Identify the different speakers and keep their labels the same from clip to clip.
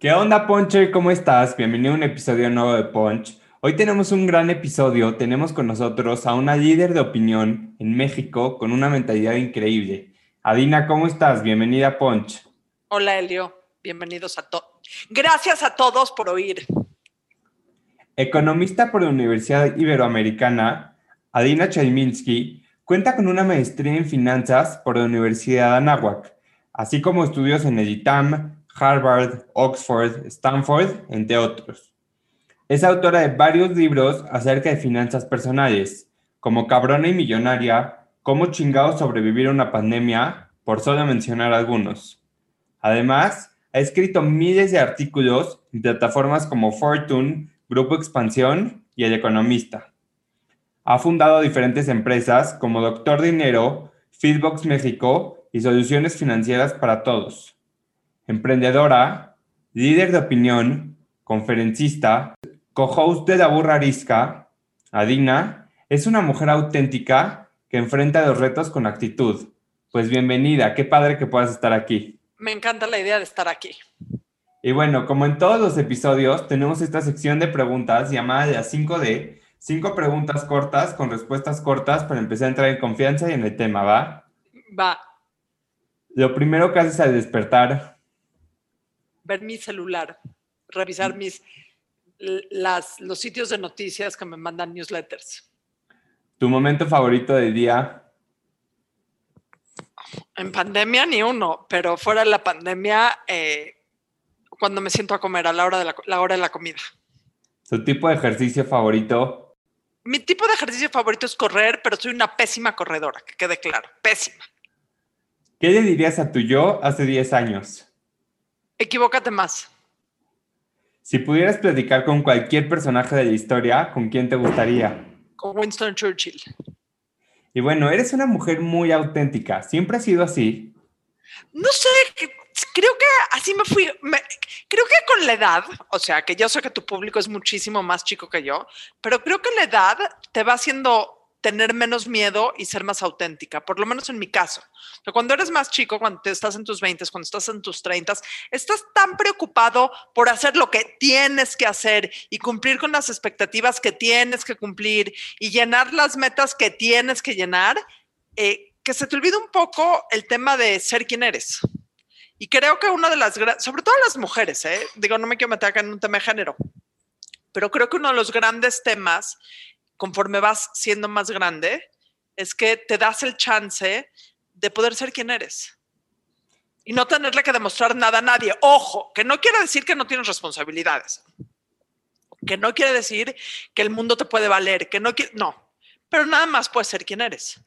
Speaker 1: ¿Qué onda, Poncher? ¿Cómo estás? Bienvenido a un episodio nuevo de Punch. Hoy tenemos un gran episodio. Tenemos con nosotros a una líder de opinión en México con una mentalidad increíble. Adina, ¿cómo estás? Bienvenida a Punch.
Speaker 2: Hola, Elio. Bienvenidos a todos. Gracias a todos por oír.
Speaker 1: Economista por la Universidad Iberoamericana, Adina Chaiminski cuenta con una maestría en finanzas por la Universidad de Anáhuac, así como estudios en el ITAM, Harvard, Oxford, Stanford, entre otros. Es autora de varios libros acerca de finanzas personales, como Cabrona y Millonaria, Cómo chingados sobrevivir a una pandemia, por solo mencionar algunos. Además, ha escrito miles de artículos en plataformas como Fortune, Grupo Expansión y El Economista. Ha fundado diferentes empresas como Doctor Dinero, Feedbox México y Soluciones Financieras para Todos emprendedora, líder de opinión, conferencista, co-host de La Burra Arisca, Adina, es una mujer auténtica que enfrenta los retos con actitud. Pues bienvenida, qué padre que puedas estar aquí.
Speaker 2: Me encanta la idea de estar aquí.
Speaker 1: Y bueno, como en todos los episodios, tenemos esta sección de preguntas llamada de las 5D. Cinco preguntas cortas con respuestas cortas para empezar a entrar en confianza y en el tema, ¿va?
Speaker 2: Va.
Speaker 1: Lo primero que haces al despertar,
Speaker 2: ver mi celular, revisar mis, las, los sitios de noticias que me mandan newsletters.
Speaker 1: ¿Tu momento favorito del día?
Speaker 2: En pandemia ni uno, pero fuera de la pandemia, eh, cuando me siento a comer a la hora, de la, la hora de la comida.
Speaker 1: ¿Tu tipo de ejercicio favorito?
Speaker 2: Mi tipo de ejercicio favorito es correr, pero soy una pésima corredora, que quede claro, pésima.
Speaker 1: ¿Qué le dirías a tu yo hace 10 años?
Speaker 2: Equivócate más.
Speaker 1: Si pudieras platicar con cualquier personaje de la historia, ¿con quién te gustaría?
Speaker 2: Con Winston Churchill.
Speaker 1: Y bueno, eres una mujer muy auténtica. ¿Siempre ha sido así?
Speaker 2: No sé, creo que así me fui. creo que con la edad, o sea, que yo sé que tu público es muchísimo más chico que yo, pero creo que la edad te va haciendo tener menos miedo y ser más auténtica, por lo menos en mi caso. cuando eres más chico, cuando estás en tus 20, cuando estás en tus 30, estás tan preocupado por hacer lo que tienes que hacer y cumplir con las expectativas que tienes que cumplir y llenar las metas que tienes que llenar, eh, que se te olvida un poco el tema de ser quien eres. Y creo que una de las, sobre todo las mujeres, ¿eh? digo, no me quiero meter acá en un tema de género, pero creo que uno de los grandes temas conforme vas siendo más grande, es que te das el chance de poder ser quien eres y no tenerle que demostrar nada a nadie. Ojo, que no quiere decir que no tienes responsabilidades, que no quiere decir que el mundo te puede valer, que no quiere, no, pero nada más puedes ser quien eres.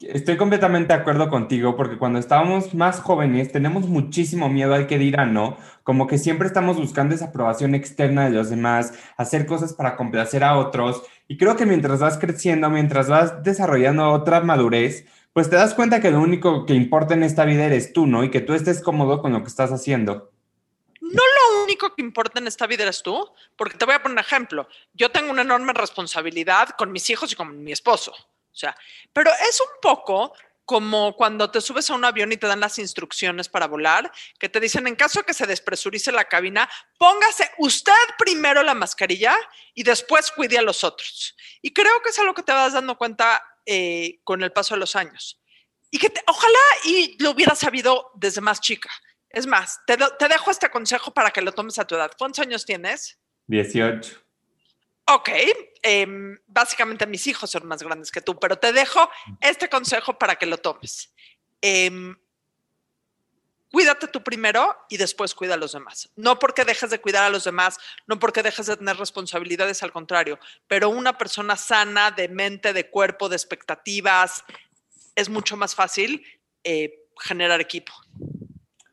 Speaker 1: Estoy completamente de acuerdo contigo porque cuando estábamos más jóvenes tenemos muchísimo miedo al que dirán, ¿no? Como que siempre estamos buscando esa aprobación externa de los demás, hacer cosas para complacer a otros. Y creo que mientras vas creciendo, mientras vas desarrollando otra madurez, pues te das cuenta que lo único que importa en esta vida eres tú, ¿no? Y que tú estés cómodo con lo que estás haciendo.
Speaker 2: No lo único que importa en esta vida eres tú, porque te voy a poner un ejemplo. Yo tengo una enorme responsabilidad con mis hijos y con mi esposo. O sea, pero es un poco como cuando te subes a un avión y te dan las instrucciones para volar, que te dicen, en caso que se despresurice la cabina, póngase usted primero la mascarilla y después cuide a los otros. Y creo que es algo que te vas dando cuenta eh, con el paso de los años. Y que ojalá y lo hubieras sabido desde más chica. Es más, te, te dejo este consejo para que lo tomes a tu edad. ¿Cuántos años tienes?
Speaker 1: 18.
Speaker 2: Ok, em, básicamente mis hijos son más grandes que tú, pero te dejo este consejo para que lo tomes. Em, cuídate tú primero y después cuida a los demás. No porque dejes de cuidar a los demás, no porque dejes de tener responsabilidades, al contrario, pero una persona sana de mente, de cuerpo, de expectativas, es mucho más fácil eh, generar equipo.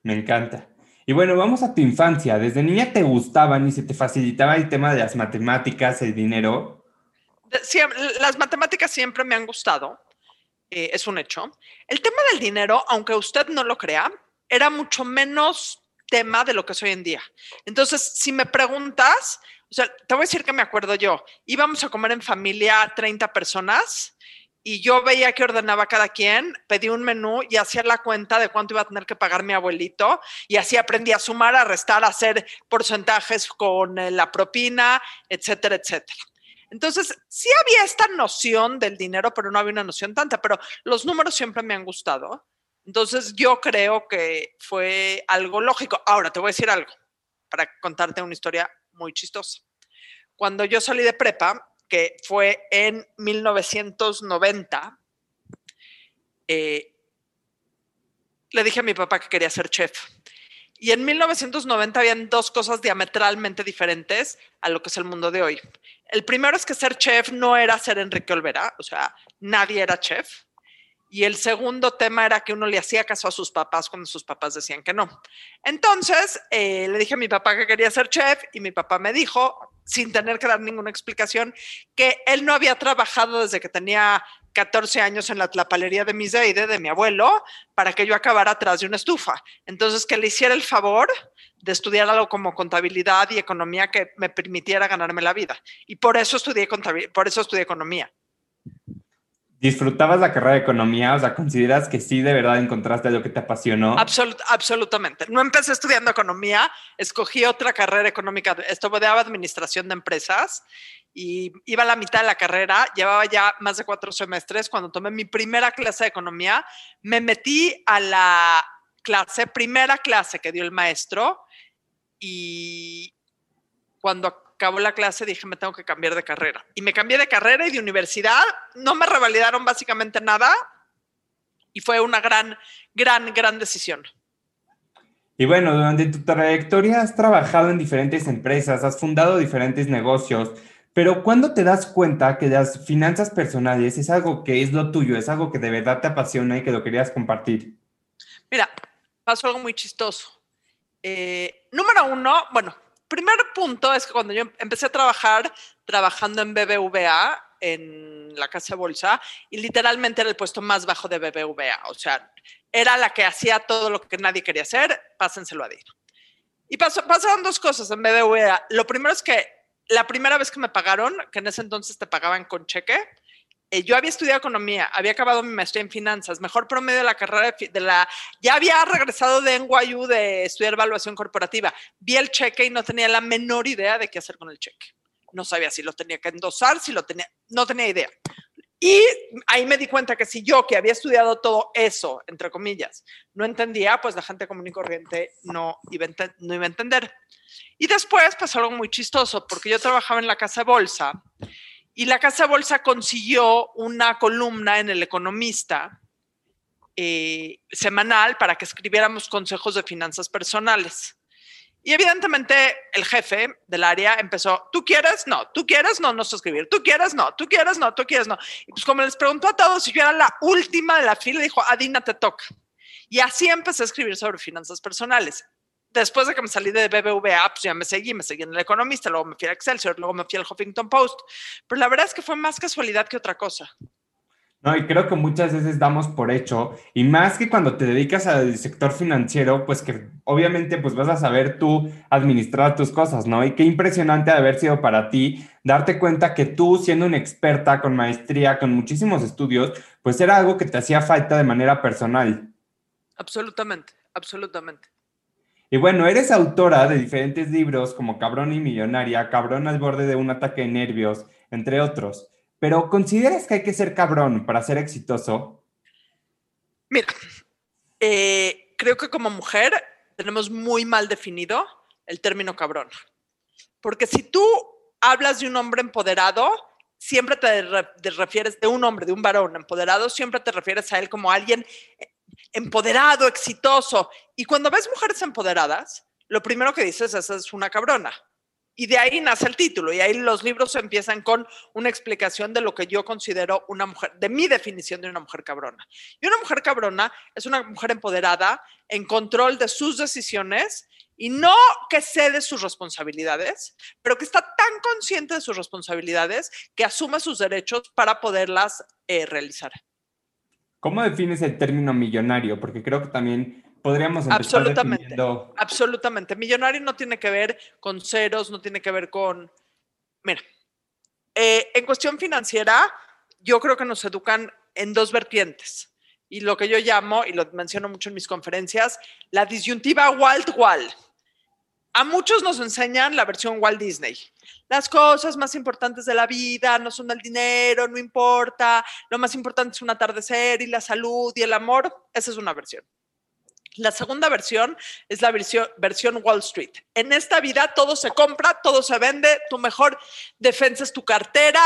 Speaker 1: Me encanta. Y bueno, vamos a tu infancia. ¿Desde niña te gustaban y se te facilitaba el tema de las matemáticas, el dinero?
Speaker 2: las matemáticas siempre me han gustado, eh, es un hecho. El tema del dinero, aunque usted no lo crea, era mucho menos tema de lo que es hoy en día. Entonces, si me preguntas, o sea, te voy a decir que me acuerdo yo, íbamos a comer en familia 30 personas y yo veía que ordenaba cada quien, pedí un menú y hacía la cuenta de cuánto iba a tener que pagar mi abuelito y así aprendí a sumar, a restar, a hacer porcentajes con eh, la propina, etcétera, etcétera. Entonces, sí había esta noción del dinero, pero no había una noción tanta, pero los números siempre me han gustado. Entonces, yo creo que fue algo lógico. Ahora, te voy a decir algo para contarte una historia muy chistosa. Cuando yo salí de prepa, que fue en 1990, eh, le dije a mi papá que quería ser chef. Y en 1990 habían dos cosas diametralmente diferentes a lo que es el mundo de hoy. El primero es que ser chef no era ser Enrique Olvera, o sea, nadie era chef. Y el segundo tema era que uno le hacía caso a sus papás cuando sus papás decían que no. Entonces, eh, le dije a mi papá que quería ser chef y mi papá me dijo, sin tener que dar ninguna explicación, que él no había trabajado desde que tenía 14 años en la tlapalería de Miseide, de mi abuelo, para que yo acabara atrás de una estufa. Entonces, que le hiciera el favor de estudiar algo como contabilidad y economía que me permitiera ganarme la vida. Y por eso estudié, por eso estudié economía.
Speaker 1: ¿Disfrutabas la carrera de economía? O sea, ¿consideras que sí de verdad encontraste lo que te apasionó?
Speaker 2: absolutamente. No empecé estudiando economía, escogí otra carrera económica. Estudiaba administración de empresas y iba a la mitad de la carrera, llevaba ya más de cuatro semestres. Cuando tomé mi primera clase de economía, me metí a la clase, primera clase que dio el maestro y cuando acabó la clase, dije, me tengo que cambiar de carrera. Y me cambié de carrera y de universidad. No me revalidaron básicamente nada. Y fue una gran, gran, gran decisión.
Speaker 1: Y bueno, durante tu trayectoria has trabajado en diferentes empresas, has fundado diferentes negocios, pero ¿cuándo te das cuenta que las finanzas personales es algo que es lo tuyo, es algo que de verdad te apasiona y que lo querías compartir?
Speaker 2: Mira, pasó algo muy chistoso. Eh, número uno, bueno, primer punto es que cuando yo empecé a trabajar, trabajando en BBVA, en la casa de bolsa, y literalmente era el puesto más bajo de BBVA. O sea, era la que hacía todo lo que nadie quería hacer, pásenselo a Dino. Y pasaron dos cosas en BBVA. Lo primero es que la primera vez que me pagaron, que en ese entonces te pagaban con cheque, eh, yo había estudiado economía, había acabado mi maestría en finanzas, mejor promedio de la carrera de, la, ya había regresado de NYU de estudiar evaluación corporativa. Vi el cheque y no tenía la menor idea de qué hacer con el cheque. No sabía si lo tenía que endosar, si lo tenía, no tenía idea. Y ahí me di cuenta que si yo, que había estudiado todo eso, entre comillas, no entendía, pues la gente común y corriente no iba, no iba a entender. Y después pasó algo muy chistoso, porque yo trabajaba en la casa de bolsa y la Casa Bolsa consiguió una columna en El Economista eh, semanal para que escribiéramos consejos de finanzas personales. Y evidentemente el jefe del área empezó, ¿tú quieres? No, ¿tú quieres? No, no escribir. ¿Tú quieres? No, ¿tú quieres? No, ¿tú quieres? No. Y pues como les preguntó a todos si yo era la última de la fila, dijo, Adina, te toca. Y así empecé a escribir sobre finanzas personales después de que me salí de BBVA, pues ya me seguí, me seguí en El Economista, luego me fui a Excelsior, luego me fui al Huffington Post. Pero la verdad es que fue más casualidad que otra cosa.
Speaker 1: No, y creo que muchas veces damos por hecho, y más que cuando te dedicas al sector financiero, pues que obviamente pues vas a saber tú administrar tus cosas, ¿no? Y qué impresionante de haber sido para ti darte cuenta que tú, siendo una experta con maestría, con muchísimos estudios, pues era algo que te hacía falta de manera personal.
Speaker 2: Absolutamente, absolutamente.
Speaker 1: Y bueno, eres autora de diferentes libros como Cabrón y Millonaria, Cabrón al borde de un ataque de nervios, entre otros. Pero ¿consideras que hay que ser cabrón para ser exitoso?
Speaker 2: Mira, eh, creo que como mujer tenemos muy mal definido el término cabrón. Porque si tú hablas de un hombre empoderado, siempre te, refieres de un hombre, de un varón empoderado, siempre te refieres a él como alguien empoderado, exitoso. Y cuando ves mujeres empoderadas, lo primero que dices es, es una cabrona. Y de ahí nace el título, y ahí los libros empiezan con una explicación de lo que yo considero una mujer, de mi definición de una mujer cabrona. Y una mujer cabrona es una mujer empoderada, en control de sus decisiones Y no que cede sus responsabilidades, pero que está tan consciente de sus responsabilidades que asume sus derechos para poderlas eh, realizar.
Speaker 1: ¿Cómo defines el término millonario? Porque creo que también podríamos empezar
Speaker 2: absolutamente, definiendo... Absolutamente. Millonario no tiene que ver con ceros, no tiene que ver con... Mira, eh, en cuestión financiera, yo creo que nos educan en dos vertientes. Y lo que yo llamo, y lo menciono mucho en mis conferencias, la disyuntiva Walt-Walt. A muchos nos enseñan la versión Walt Disney. Las cosas más importantes de la vida no son el dinero, no importa. Lo más importante es un atardecer y la salud y el amor. Esa es una versión. La segunda versión es la versión, Wall Street. En esta vida todo se compra, todo se vende, tu mejor defensa es tu cartera.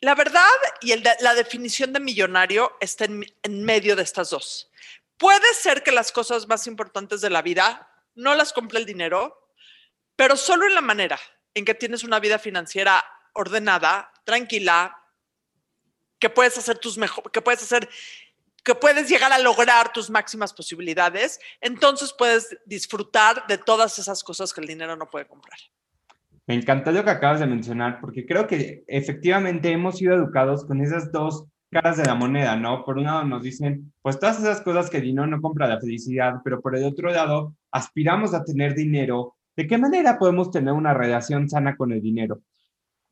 Speaker 2: La verdad y la definición de millonario está en medio de estas dos. Puede ser que las cosas más importantes de la vida no las compra el dinero, pero solo en la manera en que tienes una vida financiera ordenada, tranquila, que puedes hacer tus mejor, que puedes hacer, que puedes llegar a lograr tus máximas posibilidades, entonces puedes disfrutar de todas esas cosas que el dinero no puede comprar.
Speaker 1: Me encantó lo que acabas de mencionar, porque creo que efectivamente hemos sido educados con esas dos caras de la moneda, ¿no? Por un lado nos dicen, pues todas esas cosas que dinero no compra la felicidad, pero por el otro lado aspiramos a tener dinero. ¿De qué manera podemos tener una relación sana con el dinero?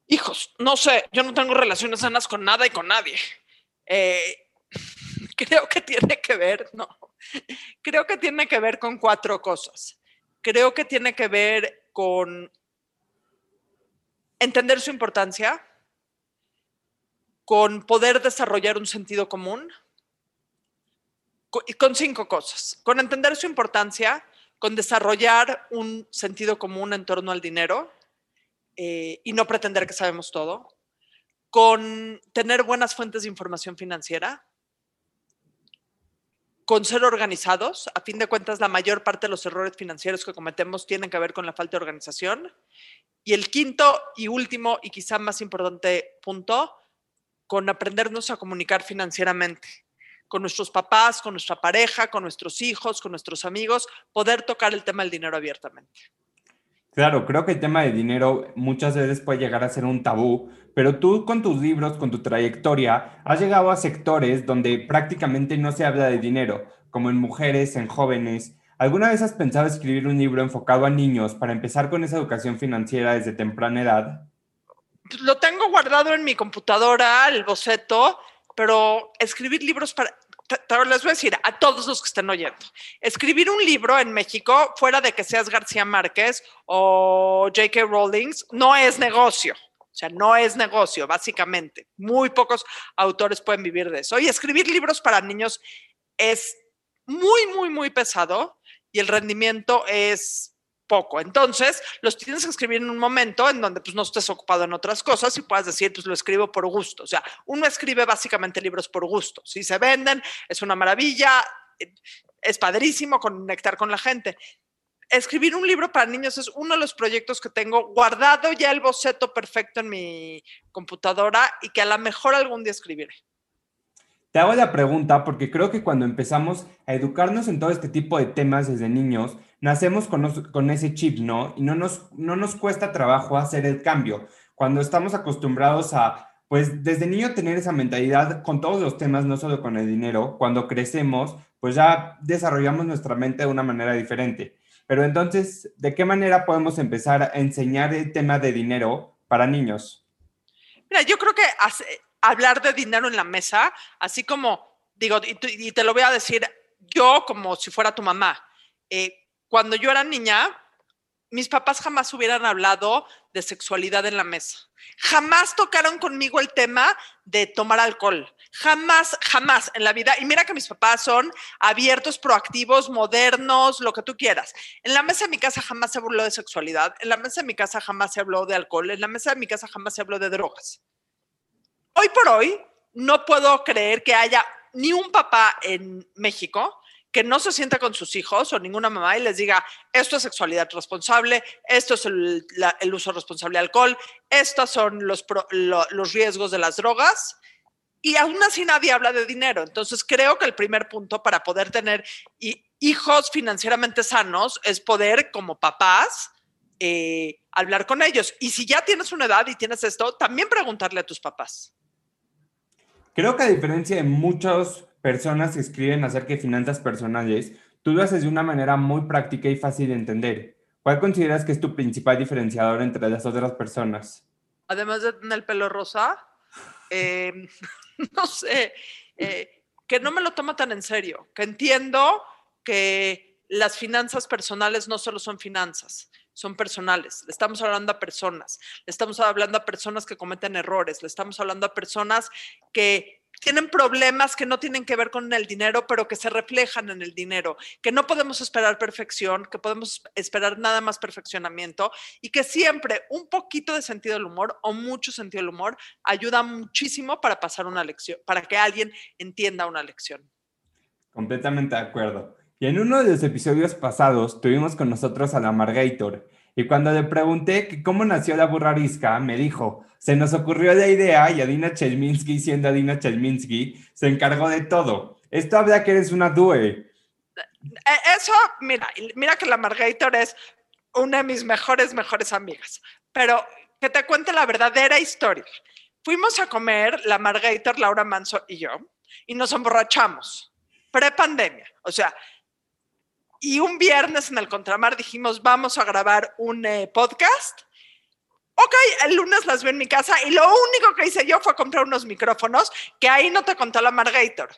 Speaker 2: Hijos, no sé, yo no tengo relaciones sanas con nada y con nadie. Eh, creo que tiene que ver, no, creo que tiene que ver con cuatro cosas. Creo que tiene que ver con entender su importancia, con poder desarrollar un sentido común con cinco cosas. Con entender su importancia, con desarrollar un sentido común en torno al dinero eh, y no pretender que sabemos todo, con tener buenas fuentes de información financiera, con ser organizados. A fin de cuentas, la mayor parte de los errores financieros que cometemos tienen que ver con la falta de organización. Y el quinto y último y quizá más importante punto, con aprendernos a comunicar financieramente con nuestros papás, con nuestra pareja, con nuestros hijos, con nuestros amigos, poder tocar el tema del dinero abiertamente.
Speaker 1: Claro, creo que el tema de dinero muchas veces puede llegar a ser un tabú, pero tú con tus libros, con tu trayectoria, has llegado a sectores donde prácticamente no se habla de dinero, como en mujeres, en jóvenes. ¿Alguna vez has pensado escribir un libro enfocado a niños para empezar con esa educación financiera desde temprana edad?
Speaker 2: Lo tengo guardado en mi computadora, el boceto, pero escribir libros para... Les voy a decir a todos los que estén oyendo, escribir un libro en México, fuera de que seas García Márquez o J.K. Rowling, no es negocio. O sea, no es negocio, básicamente. Muy pocos autores pueden vivir de eso. Y escribir libros para niños es muy, muy, muy pesado y el rendimiento es poco. Entonces, los tienes que escribir en un momento en donde pues no estés ocupado en otras cosas y puedas decir, pues lo escribo por gusto. O sea, uno escribe básicamente libros por gusto. Si se venden, es una maravilla, es padrísimo conectar con la gente. Escribir un libro para niños es uno de los proyectos que tengo guardado ya el boceto perfecto en mi computadora y que a lo mejor algún día escribiré.
Speaker 1: Te hago la pregunta porque creo que cuando empezamos a educarnos en todo este tipo de temas desde niños, nacemos con, ese chip, ¿no? Y no nos, no nos cuesta trabajo hacer el cambio. Cuando estamos acostumbrados a, pues desde niño tener esa mentalidad con todos los temas, no solo con el dinero, cuando crecemos, pues ya desarrollamos nuestra mente de una manera diferente. Pero entonces, ¿de qué manera podemos empezar a enseñar el tema de dinero para niños?
Speaker 2: Mira, yo creo que hace, hablar de dinero en la mesa, así como, digo, y, te lo voy a decir yo como si fuera tu mamá. Eh, cuando yo era niña, mis papás jamás hubieran hablado de sexualidad en la mesa. Jamás tocaron conmigo el tema de tomar alcohol. Jamás, jamás en la vida. Y mira que mis papás son abiertos, proactivos, modernos, lo que tú quieras. En la mesa de mi casa jamás se habló de sexualidad. En la mesa de mi casa jamás se habló de alcohol. En la mesa de mi casa jamás se habló de drogas hoy por hoy no puedo creer que haya ni un papá en México que no se sienta con sus hijos o ninguna mamá y les diga, esto es sexualidad responsable, esto es el, uso responsable de alcohol, estos son los, los riesgos de las drogas. Y aún así nadie habla de dinero. Entonces creo que el primer punto para poder tener hijos financieramente sanos es poder, como papás, eh, hablar con ellos. Y si ya tienes una edad y tienes esto, también preguntarle a tus papás.
Speaker 1: Creo que a diferencia de muchas personas escriben acerca de finanzas personales, tú lo haces de una manera muy práctica y fácil de entender. ¿Cuál consideras que es tu principal diferenciador entre las otras personas?
Speaker 2: Además de tener el pelo rosa, em, no sé, eh, que no me lo tomo tan en serio, que entiendo que las finanzas personales no solo son finanzas, son personales. Le estamos hablando a personas, le estamos hablando a personas que cometen errores, le estamos hablando a personas que tienen problemas que no tienen que ver con el dinero, pero que se reflejan en el dinero, que no podemos esperar perfección, que podemos esperar nada más perfeccionamiento y que siempre un poquito de sentido del humor o mucho sentido del humor ayuda muchísimo para pasar una lección, para que alguien entienda una lección.
Speaker 1: Completamente de acuerdo. Y en uno de los episodios pasados tuvimos con nosotros a la Margator. Y cuando le pregunté cómo nació la burrarisca, me dijo, se nos ocurrió la idea y Adina Chelminsky, siendo Adina Chelminsky, se encargó de todo. Esto habla que eres una due.
Speaker 2: Eh, eso, mira, mira que la Margator es una de mis mejores, mejores amigas. Pero que te cuente la verdadera historia. Fuimos a comer la Margator, Laura Manso y yo, y nos emborrachamos. Pre-pandemia. O sea, y un viernes en el Contramar dijimos, vamos a grabar un eh, podcast. Ok, el lunes las veo en mi casa y lo único que hice yo fue comprar unos micrófonos que ahí no te contó la Margator.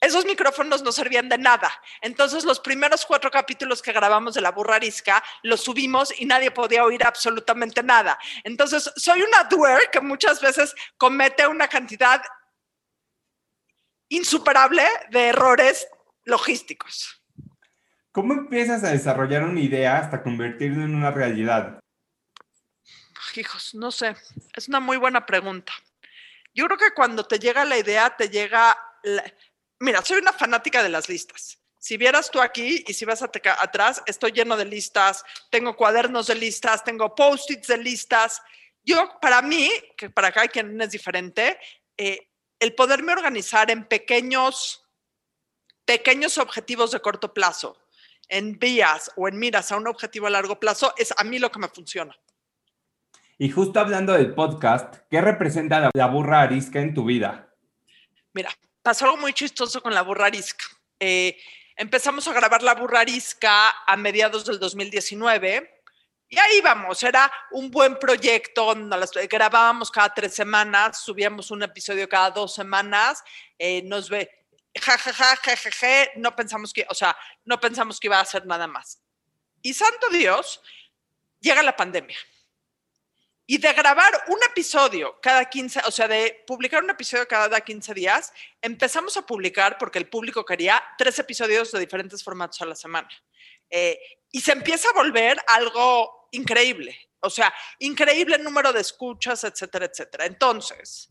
Speaker 2: Esos micrófonos no servían de nada. Entonces, los primeros cuatro capítulos que grabamos de La Burra Arisca los subimos y nadie podía oír absolutamente nada. Entonces, soy una doer que muchas veces comete una cantidad insuperable de errores logísticos.
Speaker 1: ¿Cómo empiezas a desarrollar una idea hasta convertirla en una realidad?
Speaker 2: Hijos, no sé, es una muy buena pregunta. Yo creo que cuando te llega la idea, te llega... Mira, soy una fanática de las listas. Si vieras tú aquí y si vas atrás, estoy lleno de listas, tengo cuadernos de listas, tengo post-its de listas. Yo, para mí, que para cada quien es diferente, eh, el poderme organizar en pequeños, pequeños objetivos de corto plazo, en vías o en miras a un objetivo a largo plazo, es a mí lo que me funciona.
Speaker 1: Y justo hablando del podcast, ¿qué representa la, burra arisca en tu vida?
Speaker 2: Mira, pasó algo muy chistoso con la burra arisca. Eh, empezamos a grabar la burra arisca a mediados del 2019 y ahí vamos, era un buen proyecto, nos grabábamos cada tres semanas, subíamos un episodio cada dos semanas, eh, nos ve, jajaja, ja, no pensamos que, o sea, no pensamos que iba a hacer nada más. Y santo Dios, llega la pandemia. Y de grabar un episodio cada 15, o sea, de publicar un episodio cada 15 días, empezamos a publicar porque el público quería tres episodios de diferentes formatos a la semana. Eh, y se empieza a volver algo increíble, o sea, increíble número de escuchas, etcétera, etcétera. Entonces,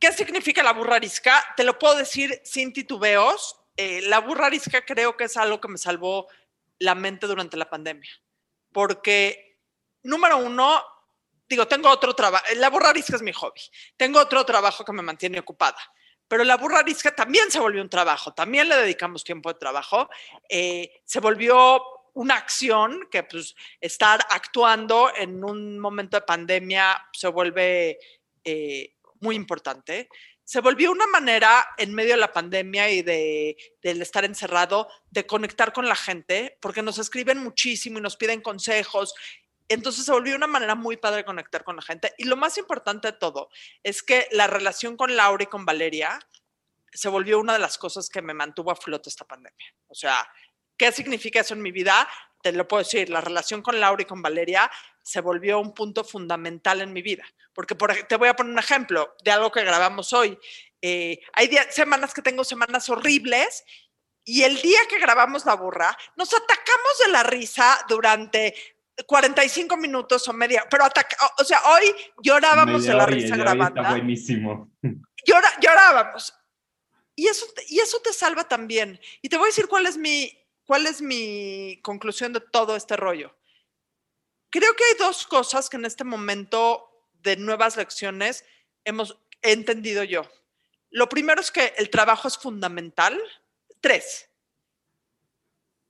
Speaker 2: ¿Qué significa la burra arisca? Te lo puedo decir sin titubeos. Eh, la burra arisca creo que es algo que me salvó la mente durante la pandemia. Porque, número uno, digo, tengo otro trabajo. La burra arisca es mi hobby. Tengo otro trabajo que me mantiene ocupada. Pero la burra arisca también se volvió un trabajo. También le dedicamos tiempo de trabajo. Eh, se volvió una acción que, pues, estar actuando en un momento de pandemia se vuelve. Eh, muy importante, se volvió una manera en medio de la pandemia y de, del estar encerrado de conectar con la gente, porque nos escriben muchísimo y nos piden consejos. Entonces se volvió una manera muy padre de conectar con la gente. Y lo más importante de todo es que la relación con Laura y con Valeria se volvió una de las cosas que me mantuvo a flote esta pandemia. O sea, ¿qué significa eso en mi vida? Te lo puedo decir, la relación con Laura y con Valeria se volvió un punto fundamental en mi vida. Porque por, te voy a poner un ejemplo de algo que grabamos hoy. Eh, hay semanas que tengo semanas horribles y el día que grabamos la burra, nos atacamos de la risa durante 45 minutos o media, pero ataca, o sea, hoy llorábamos de la risa grabando.
Speaker 1: Está buenísimo.
Speaker 2: llorábamos. Y eso, y eso te salva también. Y te voy a decir cuál es mi, cuál es mi conclusión de todo este rollo. Creo que hay dos cosas que en este momento de nuevas lecciones hemos entendido yo. Lo primero es que el trabajo es fundamental. Tres.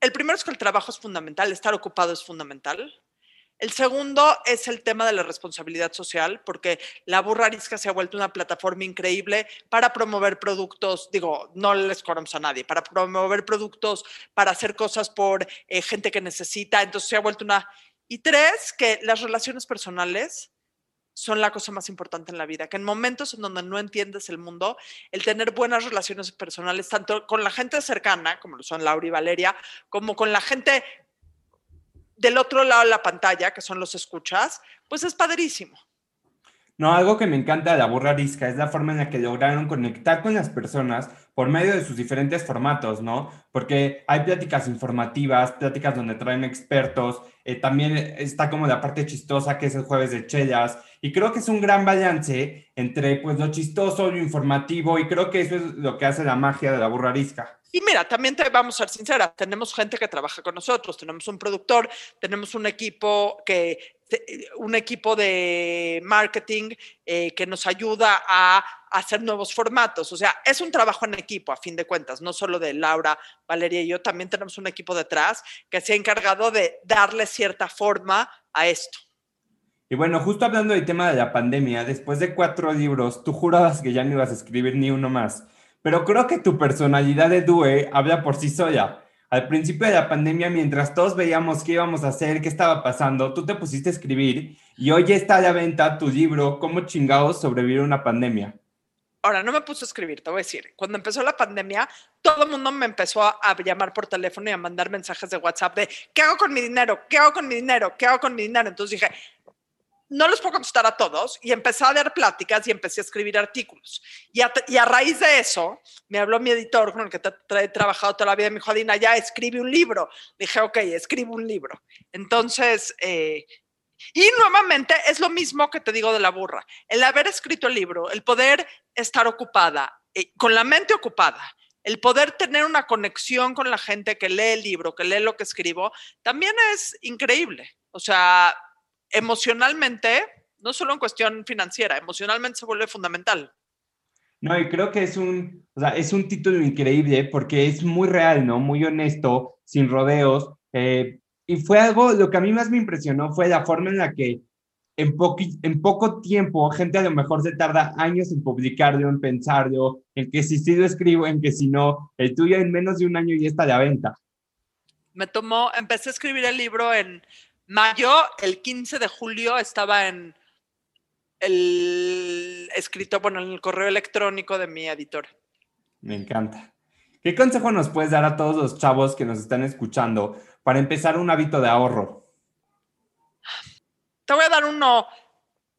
Speaker 2: el primero es que el trabajo es fundamental, estar ocupado es fundamental. El segundo es el tema de la responsabilidad social, porque la burra arisca se ha vuelto una plataforma increíble para promover productos, digo, no les corramos a nadie, para promover productos, para hacer cosas por eh, gente que necesita, entonces se ha vuelto una... Y tres, que las relaciones personales son la cosa más importante en la vida, que en momentos en donde no entiendes el mundo, el tener buenas relaciones personales, tanto con la gente cercana, como lo son Laura y Valeria, como con la gente del otro lado de la pantalla, que son los escuchas, pues es padrísimo.
Speaker 1: No, algo que me encanta de la burra arisca es la forma en la que lograron conectar con las personas por medio de sus diferentes formatos, ¿no? Porque hay pláticas informativas, pláticas donde traen expertos, eh, también está como la parte chistosa que es el jueves de chelas, y creo que es un gran balance entre pues lo chistoso, lo informativo, y creo que eso es lo que hace la magia de la burra arisca.
Speaker 2: Y mira, también te vamos a ser sincera, tenemos gente que trabaja con nosotros, tenemos un productor, tenemos un equipo que un equipo de marketing eh, que nos ayuda a hacer nuevos formatos. O sea, es un trabajo en equipo, a fin de cuentas, no solo de Laura, Valeria y yo, también tenemos un equipo detrás que se ha encargado de darle cierta forma a esto.
Speaker 1: Y bueno, justo hablando del tema de la pandemia, después de cuatro libros, tú jurabas que ya no ibas a escribir ni uno más. Pero creo que tu personalidad de Due habla por sí sola. Al principio de la pandemia, mientras todos veíamos qué íbamos a hacer, qué estaba pasando, tú te pusiste a escribir y hoy está a la venta tu libro, Cómo chingados sobrevivir una pandemia.
Speaker 2: Ahora, no me puse a escribir, te voy a decir. Cuando empezó la pandemia, todo el mundo me empezó a, llamar por teléfono y a mandar mensajes de WhatsApp de ¿qué hago con mi dinero? ¿Qué hago con mi dinero? ¿Qué hago con mi dinero? Entonces dije, no les puedo contestar a todos y empecé a dar pláticas y empecé a escribir artículos. Y a, raíz de eso, me habló mi editor con el que he trabajado toda la vida, me dijo, Adina, ya escribe un libro. Dije, ok, escribo un libro. Entonces, eh, y nuevamente es lo mismo que te digo de la burra. El haber escrito el libro, el poder estar ocupada, eh, con la mente ocupada, el poder tener una conexión con la gente que lee el libro, que lee lo que escribo, también es increíble. O sea, emocionalmente, no solo en cuestión financiera, emocionalmente se vuelve fundamental.
Speaker 1: No, y creo que es un, o sea, es un título increíble porque es muy real, ¿no? Muy honesto, sin rodeos. Eh, y fue algo, lo que a mí más me impresionó fue la forma en la que en, en poco tiempo, gente a lo mejor se tarda años en publicarlo, en pensarlo, en que si sí lo escribo, en que si no, el tuyo en menos de un año ya está de venta.
Speaker 2: Me tomó, empecé a escribir el libro en Mayo, el 15 de julio, estaba en el escrito, bueno, en el correo electrónico de mi editor.
Speaker 1: Me encanta. ¿Qué consejo nos puedes dar a todos los chavos que nos están escuchando para empezar un hábito de ahorro?
Speaker 2: Te voy a dar uno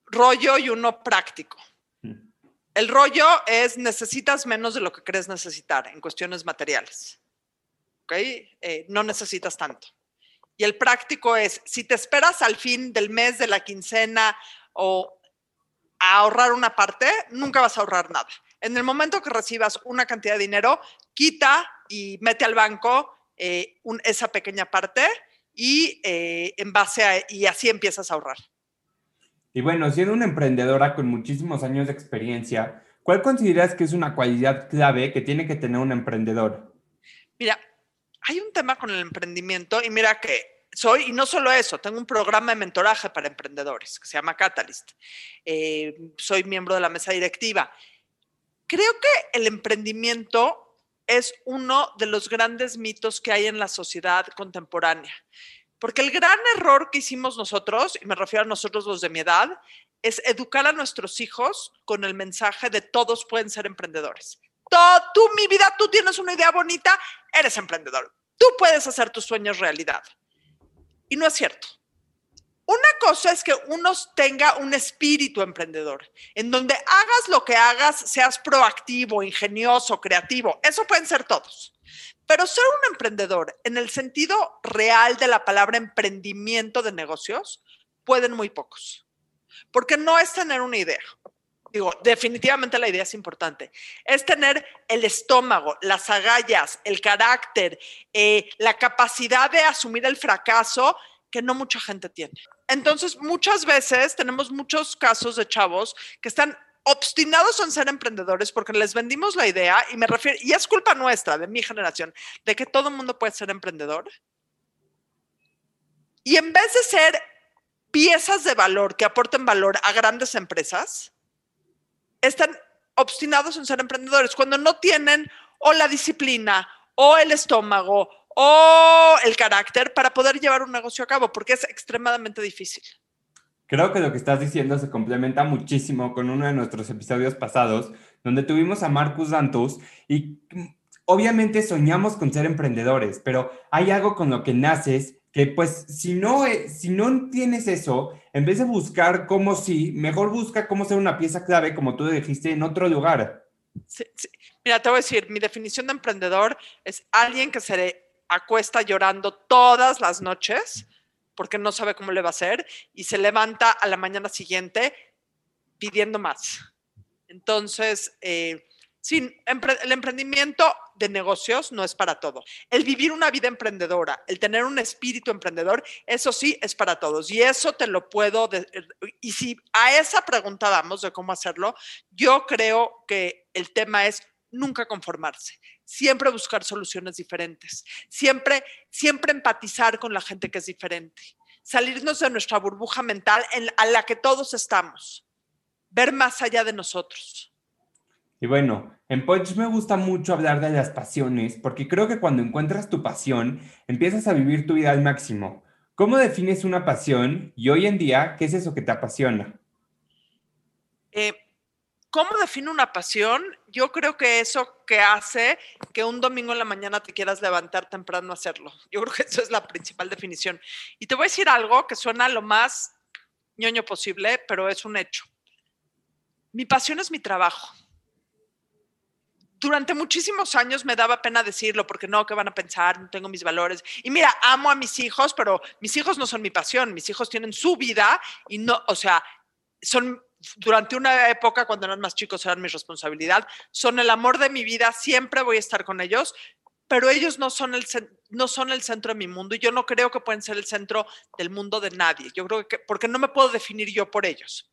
Speaker 2: rollo y uno práctico. Mm. El rollo es necesitas menos de lo que crees necesitar en cuestiones materiales. ¿Ok? Eh, no necesitas tanto. Y el práctico es, si te esperas al fin del mes, de la quincena o a ahorrar una parte, nunca vas a ahorrar nada. En el momento que recibas una cantidad de dinero, quita y mete al banco eh, esa pequeña parte y eh, en base a, y así empiezas a ahorrar.
Speaker 1: Y bueno, siendo una emprendedora con muchísimos años de experiencia, ¿cuál consideras que es una cualidad clave que tiene que tener un emprendedor?
Speaker 2: Mira, hay un tema con el emprendimiento y mira que soy, y no solo eso, tengo un programa de mentoraje para emprendedores que se llama Catalyst. Eh, soy miembro de la mesa directiva. Creo que el emprendimiento es uno de los grandes mitos que hay en la sociedad contemporánea. Porque el gran error que hicimos nosotros, y me refiero a nosotros los de mi edad, es educar a nuestros hijos con el mensaje de todos pueden ser emprendedores. Tú, mi vida, tú tienes una idea bonita, eres emprendedor. Tú puedes hacer tus sueños realidad. Y no es cierto. Una cosa es que uno tenga un espíritu emprendedor, en donde hagas lo que hagas, seas proactivo, ingenioso, creativo. Eso pueden ser todos. Pero ser un emprendedor en el sentido real de la palabra emprendimiento de negocios, pueden muy pocos. Porque no es tener una idea digo, definitivamente la idea es importante, es tener el estómago, las agallas, el carácter, eh, la capacidad de asumir el fracaso que no mucha gente tiene. Entonces, muchas veces tenemos muchos casos de chavos que están obstinados en ser emprendedores porque les vendimos la idea y me refiero, y es culpa nuestra, de mi generación, de que todo el mundo puede ser emprendedor. Y en vez de ser piezas de valor que aporten valor a grandes empresas, están obstinados en ser emprendedores cuando no tienen o la disciplina o el estómago o el carácter para poder llevar un negocio a cabo, porque es extremadamente difícil.
Speaker 1: Creo que lo que estás diciendo se complementa muchísimo con uno de nuestros episodios pasados, donde tuvimos a Marcus Dantus y obviamente soñamos con ser emprendedores, pero hay algo con lo que naces que pues si no, eh, si no tienes eso, en vez de buscar cómo sí, mejor busca cómo ser una pieza clave, como tú dijiste, en otro lugar.
Speaker 2: Mira, te voy a decir, mi definición de emprendedor es alguien que se acuesta llorando todas las noches porque no sabe cómo le va a hacer y se levanta a la mañana siguiente pidiendo más. Entonces, eh, el emprendimiento de negocios no es para todo. El vivir una vida emprendedora, el tener un espíritu emprendedor, eso sí es para todos. Y eso te lo puedo... y si a esa pregunta vamos de cómo hacerlo, yo creo que el tema es nunca conformarse siempre buscar soluciones diferentes, siempre, siempre empatizar con la gente que es diferente, salirnos de nuestra burbuja mental en, a la que todos estamos, ver más allá de nosotros.
Speaker 1: Y bueno, en Punch me gusta mucho hablar de las pasiones, porque creo que cuando encuentras tu pasión, empiezas a vivir tu vida al máximo. ¿Cómo defines una pasión y hoy en día qué es eso que te apasiona?
Speaker 2: Eh, ¿Cómo defino una pasión? Yo creo que eso que hace que un domingo en la mañana te quieras levantar temprano a hacerlo. Yo creo que eso es la principal definición. Y te voy a decir algo que suena lo más ñoño posible, pero es un hecho. Mi pasión es mi trabajo. Durante muchísimos años me daba pena decirlo porque no, ¿qué van a pensar? No tengo mis valores. Y mira, amo a mis hijos, pero mis hijos no son mi pasión. Mis hijos tienen su vida y no, o sea, son durante una época, cuando eran más chicos, eran mi responsabilidad. Son el amor de mi vida, siempre voy a estar con ellos, pero ellos no son, el, no son el centro de mi mundo y yo no creo que pueden ser el centro del mundo de nadie. Yo creo que, porque no me puedo definir yo por ellos.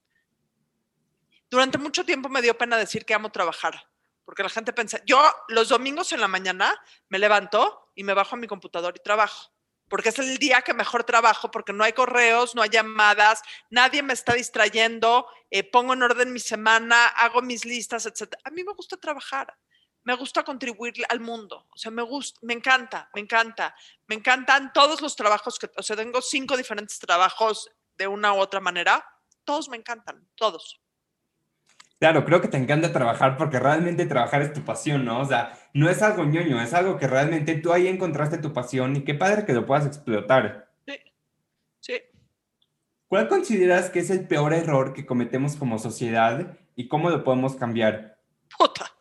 Speaker 2: Durante mucho tiempo me dio pena decir que amo trabajar, porque la gente pensa, yo los domingos en la mañana me levanto y me bajo a mi computador y trabajo porque es el día que mejor trabajo, porque no hay correos, no hay llamadas, nadie me está distrayendo, eh, pongo en orden mi semana, hago mis listas, etc. A mí me gusta trabajar, me gusta contribuir al mundo, o sea, me gusta, me encanta, me encanta, me encantan todos los trabajos que, o sea, tengo cinco diferentes trabajos de una u otra manera, todos me encantan, todos.
Speaker 1: Claro, creo que te encanta trabajar porque realmente trabajar es tu pasión, ¿no? O sea, no es algo ñoño, es algo que realmente tú ahí encontraste tu pasión y qué padre que lo puedas explotar.
Speaker 2: Sí, sí.
Speaker 1: ¿Cuál consideras que es el peor error que cometemos como sociedad y cómo lo podemos cambiar?
Speaker 2: Puta,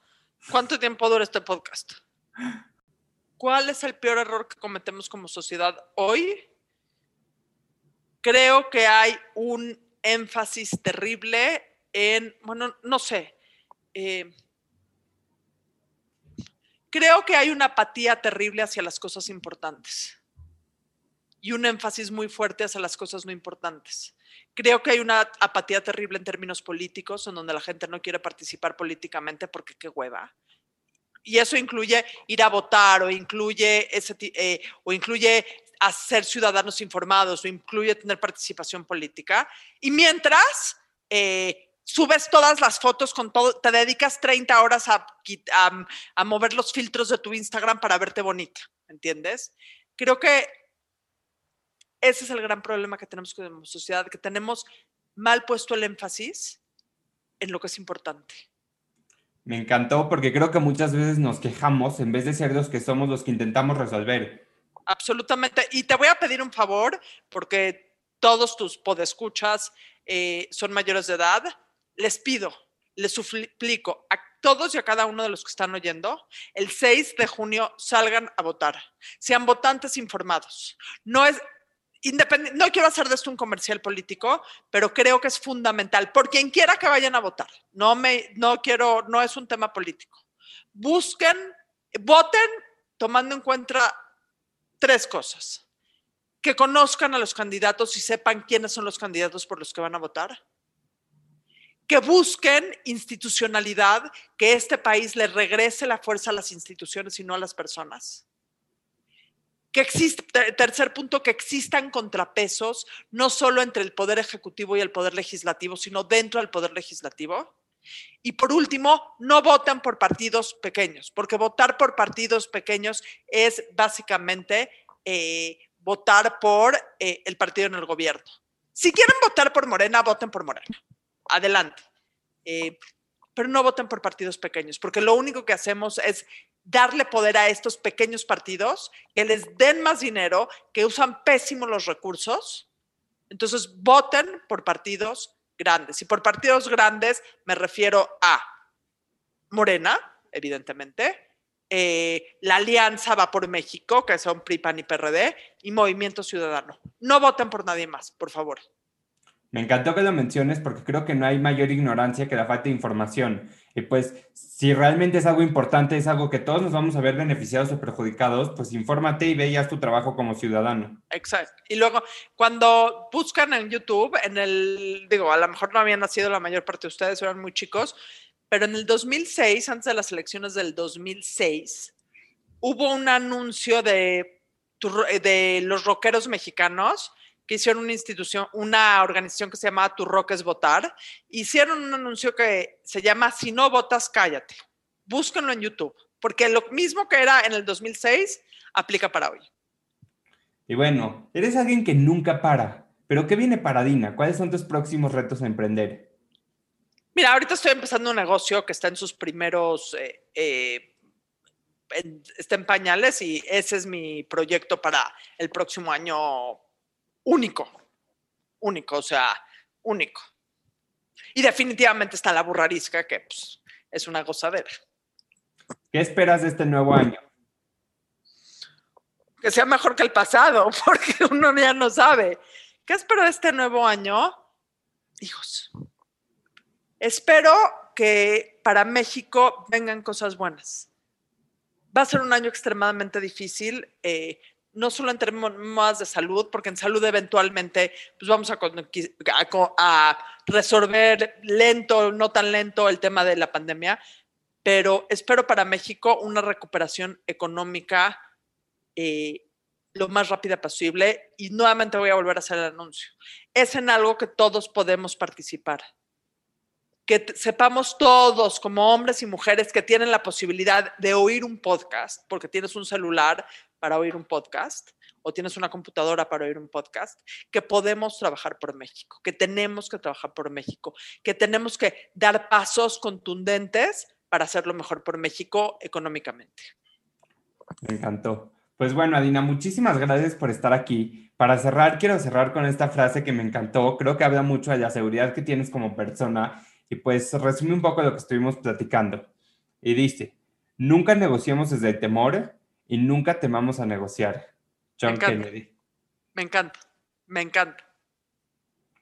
Speaker 2: ¿cuánto tiempo dura este podcast? ¿Cuál es el peor error que cometemos como sociedad hoy? Creo que hay un énfasis terrible en, bueno, no sé, eh, creo que hay una apatía terrible hacia las cosas importantes y un énfasis muy fuerte hacia las cosas no importantes. Creo que hay una apatía terrible en términos políticos, en donde la gente no quiere participar políticamente porque qué hueva. Y eso incluye ir a votar o incluye, ese, eh, o incluye hacer ciudadanos informados o incluye tener participación política. Y mientras eh, subes todas las fotos con todo, te dedicas 30 horas a, a, mover los filtros de tu Instagram para verte bonita, ¿entiendes? Creo que ese es el gran problema que tenemos como sociedad, que tenemos mal puesto el énfasis en lo que es importante.
Speaker 1: Me encantó porque creo que muchas veces nos quejamos en vez de ser los que somos los que intentamos resolver.
Speaker 2: Absolutamente. Y te voy a pedir un favor porque todos tus podescuchas eh, son mayores de edad les pido, les suplico a todos y a cada uno de los que están oyendo, el 6 de junio salgan a votar. Sean votantes informados. No es independiente, no quiero hacer de esto un comercial político, pero creo que es fundamental por quien quiera que vayan a votar. No me no quiero no es un tema político. Busquen, voten tomando en cuenta tres cosas. Que conozcan a los candidatos y sepan quiénes son los candidatos por los que van a votar que busquen institucionalidad, que este país le regrese la fuerza a las instituciones y no a las personas. Que existe, tercer punto, que existan contrapesos, no solo entre el poder ejecutivo y el poder legislativo, sino dentro del poder legislativo. Y por último, no voten por partidos pequeños, porque votar por partidos pequeños es básicamente eh, votar por eh, el partido en el gobierno. Si quieren votar por Morena, voten por Morena. Adelante. Eh, pero no voten por partidos pequeños, porque lo único que hacemos es darle poder a estos pequeños partidos que les den más dinero, que usan pésimo los recursos. Entonces, voten por partidos grandes. Y por partidos grandes me refiero a Morena, evidentemente, eh, la Alianza va por México, que son PRI, PAN y PRD, y Movimiento Ciudadano. No voten por nadie más, por favor.
Speaker 1: Me encantó que lo menciones porque creo que no hay mayor ignorancia que la falta de información. Y pues, si realmente es algo importante, es algo que todos nos vamos a ver beneficiados o perjudicados, pues infórmate y veas tu trabajo como ciudadano.
Speaker 2: Exacto. Y luego, cuando buscan en YouTube, en el, digo, a lo mejor no habían nacido la mayor parte de ustedes, eran muy chicos, pero en el 2006, antes de las elecciones del 2006, hubo un anuncio de, de los rockeros mexicanos que hicieron una institución, una organización que se llamaba Tu Rock es Votar, hicieron un anuncio que se llama Si no votas, cállate. Búsquenlo en YouTube, porque lo mismo que era en el 2006 aplica para hoy.
Speaker 1: Y bueno, eres alguien que nunca para, pero ¿qué viene para Dina? ¿Cuáles son tus próximos retos a emprender?
Speaker 2: Mira, ahorita estoy empezando un negocio que está en sus primeros, eh, eh, está en pañales y ese es mi proyecto para el próximo año único, único, o sea, único. Y definitivamente está la burrarisca, que pues, es una gozadera.
Speaker 1: ¿Qué esperas de este nuevo año?
Speaker 2: Que sea mejor que el pasado, porque uno ya no sabe. ¿Qué espero de este nuevo año? Hijos. Espero que para México vengan cosas buenas. Va a ser un año extremadamente difícil. Eh, no solo en términos de salud, porque en salud eventualmente pues vamos a, a, resolver lento, no tan lento el tema de la pandemia, pero espero para México una recuperación económica eh, lo más rápida posible y nuevamente voy a volver a hacer el anuncio. Es en algo que todos podemos participar que sepamos todos como hombres y mujeres que tienen la posibilidad de oír un podcast, porque tienes un celular para oír un podcast o tienes una computadora para oír un podcast, que podemos trabajar por México, que tenemos que trabajar por México, que tenemos que dar pasos contundentes para hacerlo mejor por México económicamente.
Speaker 1: Me encantó. Pues bueno, Adina, muchísimas gracias por estar aquí. Para cerrar, quiero cerrar con esta frase que me encantó. Creo que habla mucho de la seguridad que tienes como persona y pues resume un poco lo que estuvimos platicando. Y dice, nunca negociemos desde el temor y nunca temamos a negociar. John Kennedy.
Speaker 2: Me encanta, me encanta.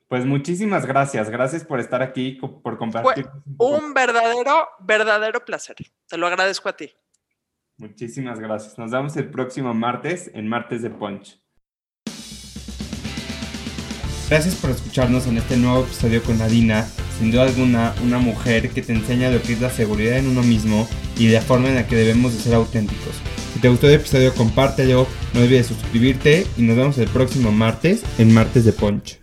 Speaker 1: Pues muchísimas gracias, gracias por estar aquí, por compartir.
Speaker 2: un verdadero, verdadero placer. Te lo agradezco a ti.
Speaker 1: Muchísimas gracias. Nos vemos el próximo martes en Martes de Punch. Gracias por escucharnos en este nuevo episodio con Nadina sin duda alguna una mujer que te enseña lo que es la seguridad en uno mismo y la forma en la que debemos de ser auténticos. Te gustó el episodio compártelo, no olvides suscribirte y nos vemos el próximo martes en Martes de Punch.